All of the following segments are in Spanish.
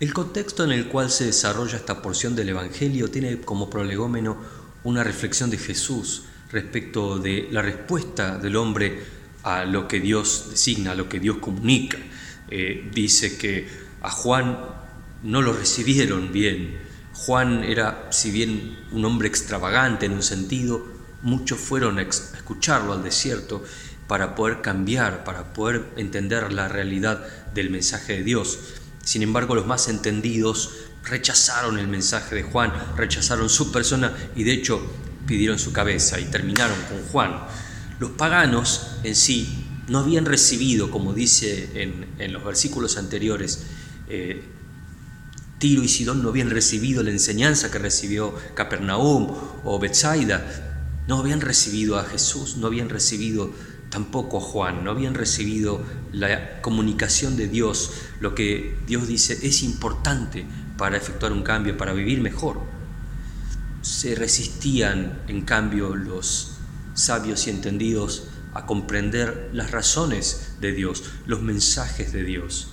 El contexto en el cual se desarrolla esta porción del Evangelio tiene como prolegómeno una reflexión de Jesús respecto de la respuesta del hombre a lo que Dios designa, a lo que Dios comunica. Eh, dice que a Juan no lo recibieron bien. Juan era, si bien un hombre extravagante en un sentido, muchos fueron a escucharlo al desierto para poder cambiar, para poder entender la realidad del mensaje de Dios. Sin embargo, los más entendidos rechazaron el mensaje de Juan, rechazaron su persona y de hecho pidieron su cabeza y terminaron con Juan. Los paganos en sí no habían recibido, como dice en, los versículos anteriores, eh, Tiro y Sidón no habían recibido la enseñanza que recibió Capernaum o Bethsaida, no habían recibido a Jesús, no habían recibido tampoco Juan, no habían recibido la comunicación de Dios, lo que Dios dice es importante para efectuar un cambio, para vivir mejor. Se resistían, en cambio, los sabios y entendidos a comprender las razones de Dios, los mensajes de Dios.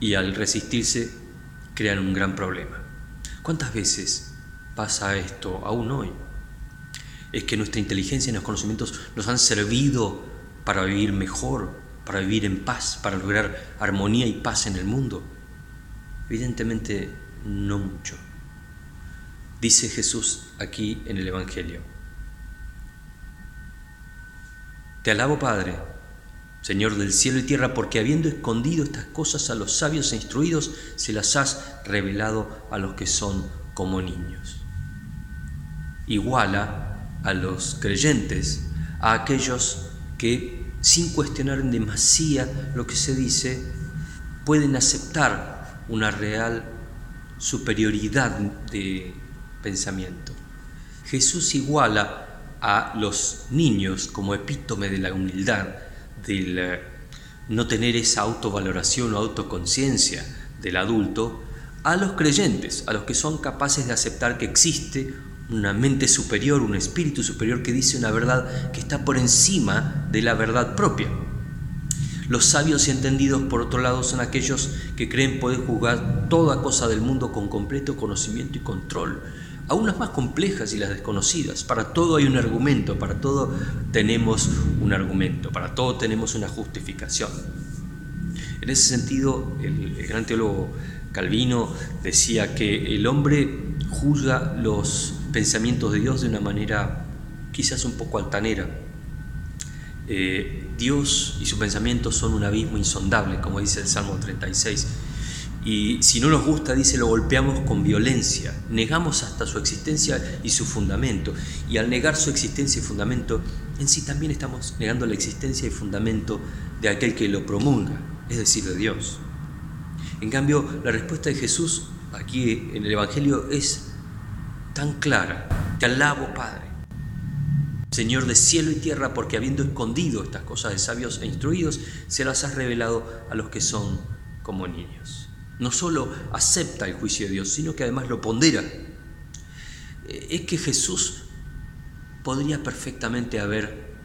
Y al resistirse, crean un gran problema. ¿Cuántas veces pasa esto aún hoy? Es que nuestra inteligencia y nuestros conocimientos nos han servido para vivir mejor, para vivir en paz, para lograr armonía y paz en el mundo. Evidentemente no mucho. Dice Jesús aquí en el Evangelio. Te alabo Padre, Señor del cielo y tierra, porque habiendo escondido estas cosas a los sabios e instruidos, se las has revelado a los que son como niños. Iguala a los creyentes, a aquellos que sin cuestionar en demasía lo que se dice, pueden aceptar una real superioridad de pensamiento. Jesús iguala a los niños como epítome de la humildad, del eh, no tener esa autovaloración o autoconciencia del adulto, a los creyentes, a los que son capaces de aceptar que existe una mente superior, un espíritu superior que dice una verdad que está por encima de la verdad propia. Los sabios y entendidos, por otro lado, son aquellos que creen poder juzgar toda cosa del mundo con completo conocimiento y control, aún las más complejas y las desconocidas. Para todo hay un argumento, para todo tenemos un argumento, para todo tenemos una justificación. En ese sentido, el, el gran teólogo Calvino decía que el hombre juzga los pensamientos de Dios de una manera quizás un poco altanera. Eh, Dios y su pensamiento son un abismo insondable, como dice el Salmo 36. Y si no nos gusta, dice, lo golpeamos con violencia, negamos hasta su existencia y su fundamento. Y al negar su existencia y fundamento, en sí también estamos negando la existencia y fundamento de aquel que lo promulga, es decir, de Dios. En cambio, la respuesta de Jesús aquí en el Evangelio es tan clara. Te alabo, Padre, Señor de cielo y tierra, porque habiendo escondido estas cosas de sabios e instruidos, se las has revelado a los que son como niños. No solo acepta el juicio de Dios, sino que además lo pondera. Eh, es que Jesús podría perfectamente haber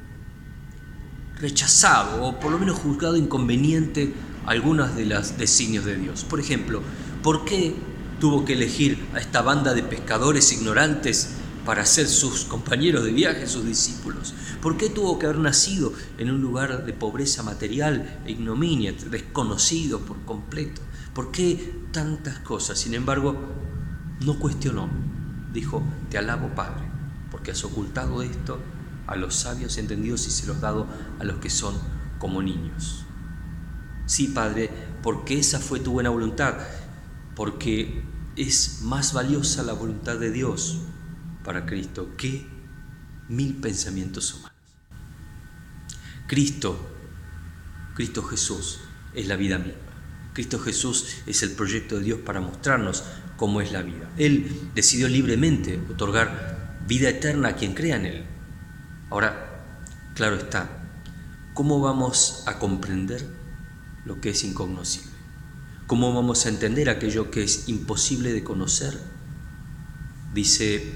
rechazado o por lo menos juzgado inconveniente algunas de las designios de Dios. Por ejemplo, ¿por qué tuvo que elegir a esta banda de pescadores ignorantes para ser sus compañeros de viaje, sus discípulos? ¿Por qué tuvo que haber nacido en un lugar de pobreza material e ignominia, desconocido por completo? ¿Por qué tantas cosas? Sin embargo, no cuestionó. Dijo, te alabo Padre, porque has ocultado esto a los sabios entendidos y se los has dado a los que son como niños. Sí, Padre, porque esa fue tu buena voluntad, porque es más valiosa la voluntad de Dios para Cristo que mil pensamientos humanos. Cristo, Cristo Jesús es la vida misma. Cristo Jesús es el proyecto de Dios para mostrarnos cómo es la vida. Él decidió libremente otorgar vida eterna a quien crea en Él. Ahora, claro está, ¿cómo vamos a comprender lo que es incognoscible? ¿Cómo vamos a entender aquello que es imposible de conocer? Dice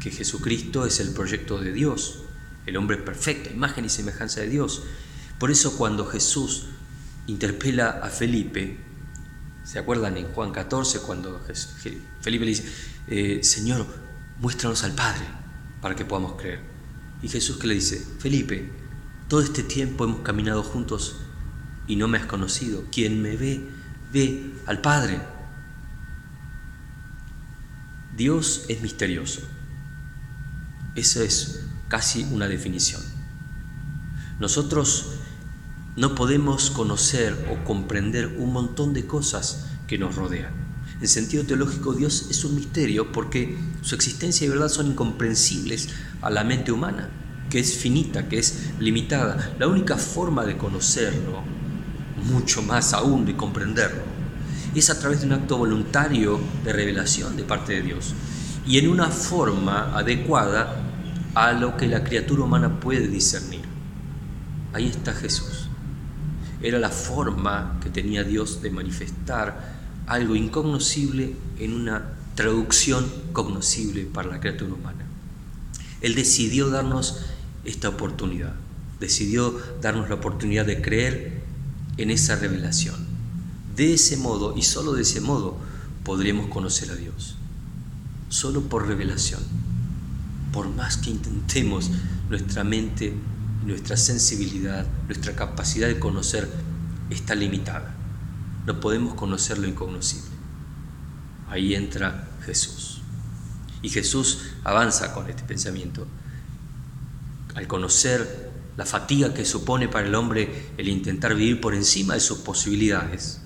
que Jesucristo es el proyecto de Dios, el hombre perfecto, imagen y semejanza de Dios. Por eso cuando Jesús interpela a Felipe, ¿Se acuerdan en Juan 14 cuando Felipe le dice, eh, Señor, muéstranos al Padre para que podamos creer? Y Jesús que le dice, Felipe, todo este tiempo hemos caminado juntos y no me has conocido. Quien me ve, ve al Padre. Dios es misterioso. Esa es casi una definición. Nosotros no podemos conocer o comprender un montón de cosas que nos rodean. En sentido teológico, Dios es un misterio porque su existencia y verdad son incomprensibles a la mente humana, que es finita, que es limitada. La única forma de conocerlo, mucho más aún de comprenderlo, es a través de un acto voluntario de revelación de parte de Dios y en una forma adecuada a lo que la criatura humana puede discernir. Ahí está Jesús. Era la forma que tenía Dios de manifestar algo incognoscible en una traducción cognoscible para la criatura humana. Él decidió darnos esta oportunidad, decidió darnos la oportunidad de creer en esa revelación. De ese modo y solo de ese modo podremos conocer a Dios, solo por revelación. Por más que intentemos, nuestra mente nuestra sensibilidad, nuestra capacidad de conocer está limitada. No podemos conocer lo incognoscible. Ahí entra Jesús. Y Jesús avanza con este pensamiento. Al conocer la fatiga que supone para el hombre el intentar vivir por encima de sus posibilidades,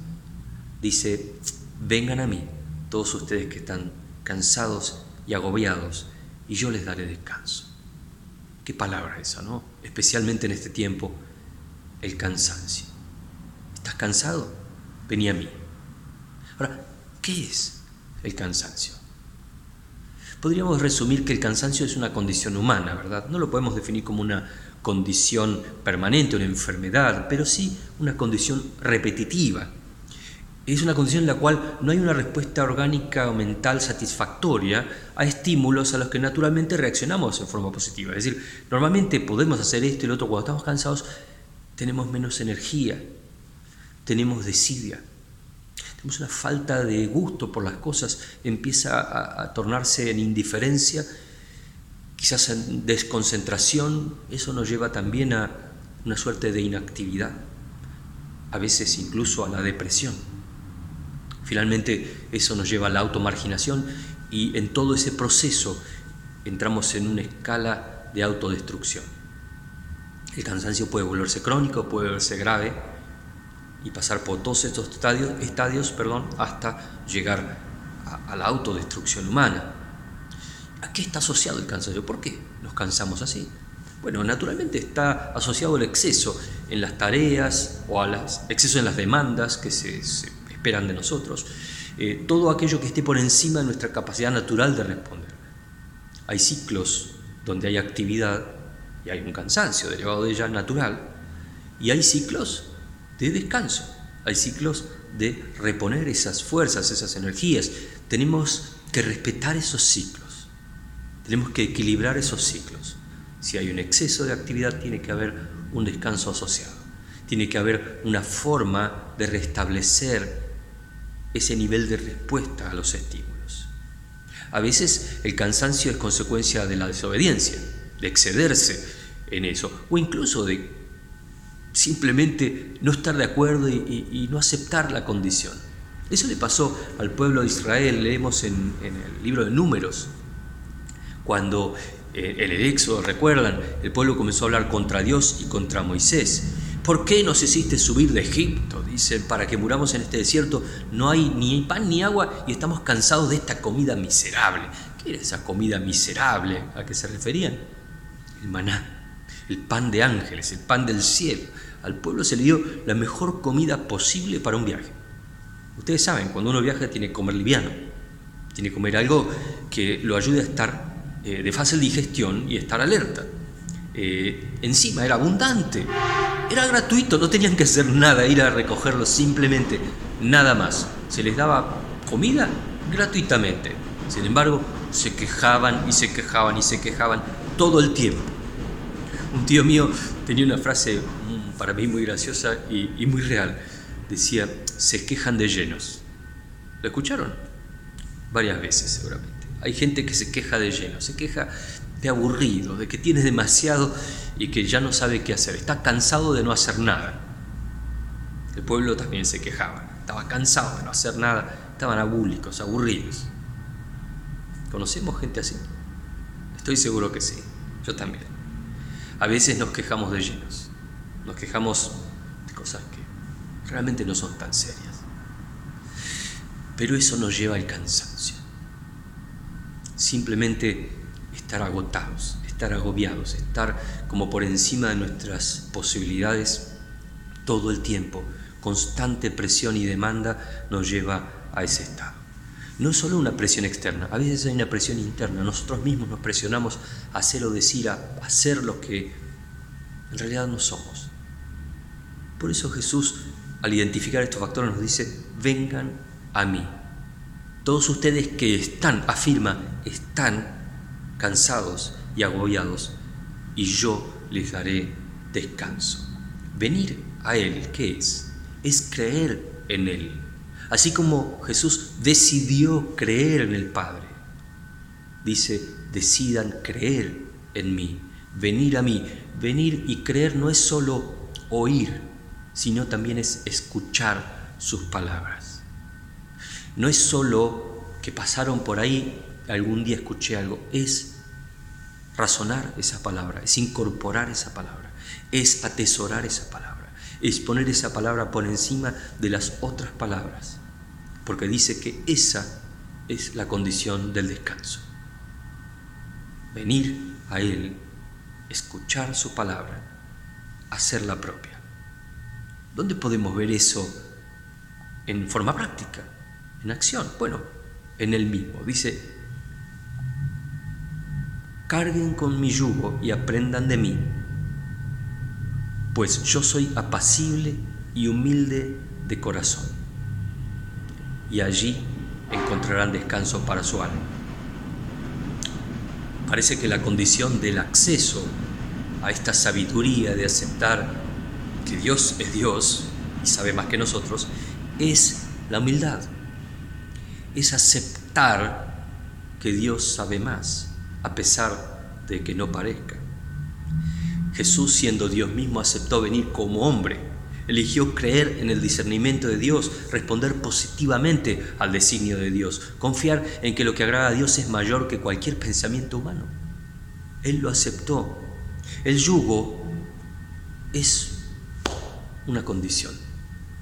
dice, vengan a mí todos ustedes que están cansados y agobiados, y yo les daré descanso. Qué palabra esa, ¿no? Especialmente en este tiempo, el cansancio. ¿Estás cansado? Vení a mí. Ahora, ¿qué es el cansancio? Podríamos resumir que el cansancio es una condición humana, ¿verdad? No lo podemos definir como una condición permanente, una enfermedad, pero sí una condición repetitiva, es una condición en la cual no hay una respuesta orgánica o mental satisfactoria a estímulos a los que naturalmente reaccionamos en forma positiva. Es decir, normalmente podemos hacer esto y lo otro, cuando estamos cansados tenemos menos energía, tenemos desidia, tenemos una falta de gusto por las cosas, empieza a, a tornarse en indiferencia, quizás en desconcentración, eso nos lleva también a una suerte de inactividad, a veces incluso a la depresión. Finalmente eso nos lleva a la automarginación y en todo ese proceso entramos en una escala de autodestrucción. El cansancio puede volverse crónico, puede volverse grave y pasar por todos estos estadios, hasta llegar a la autodestrucción humana. ¿A qué está asociado el cansancio? ¿Por qué nos cansamos así? Bueno, naturalmente está asociado al exceso en las tareas o al exceso en las demandas que se, esperan de nosotros, eh, todo aquello que esté por encima de nuestra capacidad natural de responder. Hay ciclos donde hay actividad y hay un cansancio derivado de ella natural, y hay ciclos de descanso, hay ciclos de reponer esas fuerzas, esas energías. Tenemos que respetar esos ciclos, tenemos que equilibrar esos ciclos. Si hay un exceso de actividad, tiene que haber un descanso asociado. Tiene que haber una forma de restablecer ese nivel de respuesta a los estímulos. A veces el cansancio es consecuencia de la desobediencia, de excederse en eso, o incluso de simplemente no estar de acuerdo y, no aceptar la condición. Eso le pasó al pueblo de Israel, leemos en, el libro de números, cuando eh, en el Éxodo, recuerdan, el pueblo comenzó a hablar contra Dios y contra Moisés. ¿Por qué nos hiciste subir de Egipto? Dicen, para que muramos en este desierto. No hay ni pan ni agua y estamos cansados de esta comida miserable. ¿Qué era esa comida miserable a que se referían? El maná, el pan de ángeles, el pan del cielo. Al pueblo se le dio la mejor comida posible para un viaje. Ustedes saben, cuando uno viaja tiene que comer liviano, tiene que comer algo que lo ayude a estar eh, de fácil digestión y estar alerta. Eh, encima era abundante, era gratuito, no tenían que hacer nada, ir a recogerlo simplemente, nada más. Se les daba comida gratuitamente. Sin embargo, se quejaban y se quejaban y se quejaban todo el tiempo. Un tío mío tenía una frase mm, para mí muy graciosa y, y muy real. Decía, se quejan de llenos. ¿Lo escucharon? Varias veces seguramente. Hay gente que se queja de lleno, se queja de aburrido, de que tiene demasiado y que ya no sabe qué hacer. Está cansado de no hacer nada. El pueblo también se quejaba. Estaba cansado de no hacer nada. Estaban abúlicos, aburridos. ¿Conocemos gente así? Estoy seguro que sí. Yo también. A veces nos quejamos de llenos. Nos quejamos de cosas que realmente no son tan serias. Pero eso nos lleva al cansancio. Simplemente estar agotados, estar agobiados, estar como por encima de nuestras posibilidades todo el tiempo. Constante presión y demanda nos lleva a ese estado. No es solo una presión externa, a veces hay una presión interna. Nosotros mismos nos presionamos a hacer o decir, a hacer lo que en realidad no somos. Por eso Jesús, al identificar estos factores, nos dice, vengan a mí. Todos ustedes que están, afirma, están cansados y agobiados, y yo les daré descanso. Venir a Él, ¿qué es? Es creer en Él. Así como Jesús decidió creer en el Padre. Dice, decidan creer en mí, venir a mí. Venir y creer no es solo oír, sino también es escuchar sus palabras. No es solo que pasaron por ahí, algún día escuché algo, es razonar esa palabra, es incorporar esa palabra, es atesorar esa palabra, es poner esa palabra por encima de las otras palabras, porque dice que esa es la condición del descanso. Venir a Él, escuchar su palabra, hacerla propia. ¿Dónde podemos ver eso en forma práctica? En acción. Bueno, en el mismo. Dice, carguen con mi yugo y aprendan de mí, pues yo soy apacible y humilde de corazón. Y allí encontrarán descanso para su alma. Parece que la condición del acceso a esta sabiduría de aceptar que Dios es Dios y sabe más que nosotros es la humildad es aceptar que Dios sabe más, a pesar de que no parezca. Jesús, siendo Dios mismo, aceptó venir como hombre, eligió creer en el discernimiento de Dios, responder positivamente al designio de Dios, confiar en que lo que agrada a Dios es mayor que cualquier pensamiento humano. Él lo aceptó. El yugo es una condición.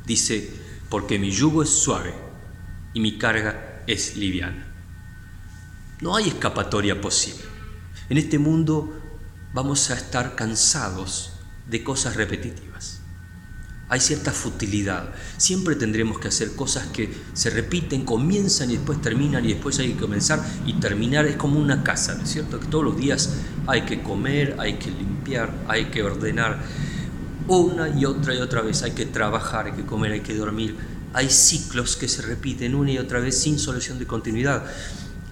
Dice, porque mi yugo es suave y mi carga es liviana. No hay escapatoria posible. En este mundo vamos a estar cansados de cosas repetitivas. Hay cierta futilidad. Siempre tendremos que hacer cosas que se repiten, comienzan y después terminan y después hay que comenzar y terminar. Es como una casa, ¿no es cierto? Que todos los días hay que comer, hay que limpiar, hay que ordenar. Una y otra y otra vez hay que trabajar, hay que comer, hay que dormir hay ciclos que se repiten una y otra vez sin solución de continuidad.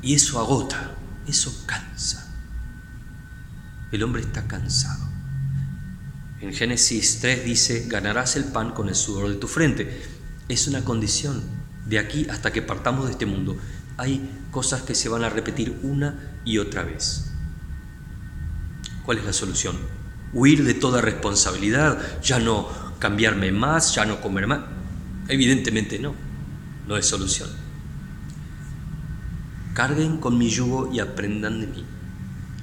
Y eso agota, eso cansa. El hombre está cansado. En Génesis 3 dice, ganarás el pan con el sudor de tu frente. Es una condición. De aquí hasta que partamos de este mundo, hay cosas que se van a repetir una y otra vez. ¿Cuál es la solución? Huir de toda responsabilidad, ya no cambiarme más, ya no comer más. Evidentemente no, no es solución. Carguen con mi yugo y aprendan de mí.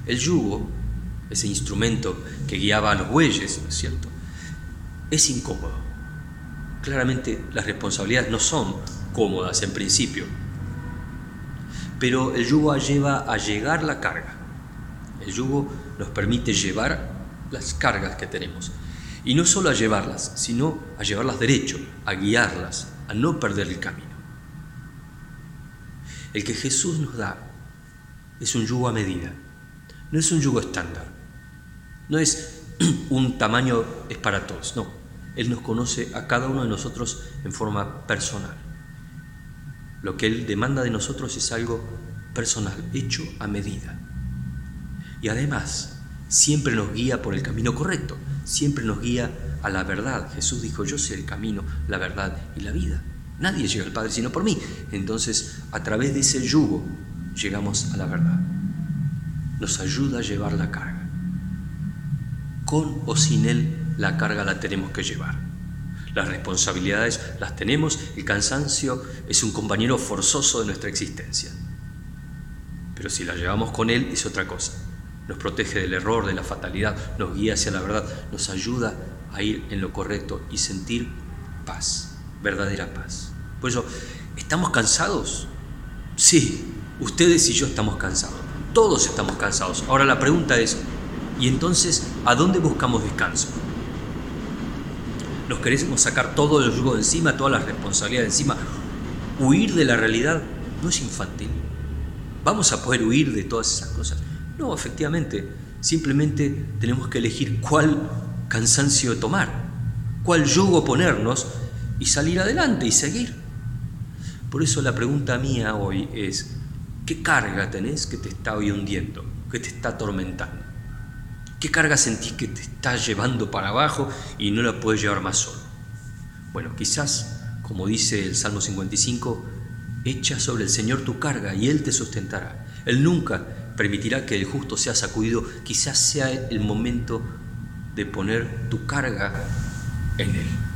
El yugo, ese instrumento que guiaba a los bueyes, ¿no es cierto? Es incómodo. Claramente las responsabilidades no son cómodas en principio, pero el yugo lleva a llegar la carga. El yugo nos permite llevar las cargas que tenemos. Y no solo a llevarlas, sino a llevarlas derecho, a guiarlas, a no perder el camino. El que Jesús nos da es un yugo a medida, no es un yugo estándar, no es un tamaño es para todos, no. Él nos conoce a cada uno de nosotros en forma personal. Lo que Él demanda de nosotros es algo personal, hecho a medida. Y además, siempre nos guía por el camino correcto siempre nos guía a la verdad. Jesús dijo, yo soy el camino, la verdad y la vida. Nadie llega al Padre sino por mí. Entonces, a través de ese yugo, llegamos a la verdad. Nos ayuda a llevar la carga. Con o sin Él, la carga la tenemos que llevar. Las responsabilidades las tenemos, el cansancio es un compañero forzoso de nuestra existencia. Pero si la llevamos con Él es otra cosa. Nos protege del error, de la fatalidad, nos guía hacia la verdad, nos ayuda a ir en lo correcto y sentir paz, verdadera paz. Por eso, ¿estamos cansados? Sí, ustedes y yo estamos cansados. Todos estamos cansados. Ahora la pregunta es, ¿y entonces a dónde buscamos descanso? nos queremos sacar todo el yugo de encima, todas las responsabilidades de encima. Huir de la realidad no es infantil. ¿Vamos a poder huir de todas esas cosas? No, efectivamente. Simplemente tenemos que elegir cuál cansancio tomar, cuál yugo ponernos y salir adelante y seguir. Por eso la pregunta mía hoy es, ¿qué carga tenés que te está hoy hundiendo, que te está atormentando? ¿Qué carga sentís que te está llevando para abajo y no la puedes llevar más solo? Bueno, quizás, como dice el Salmo 55, echa sobre el Señor tu carga y Él te sustentará. Él nunca permitirá que el justo sea sacudido. Quizás sea el momento de poner tu carga en Él.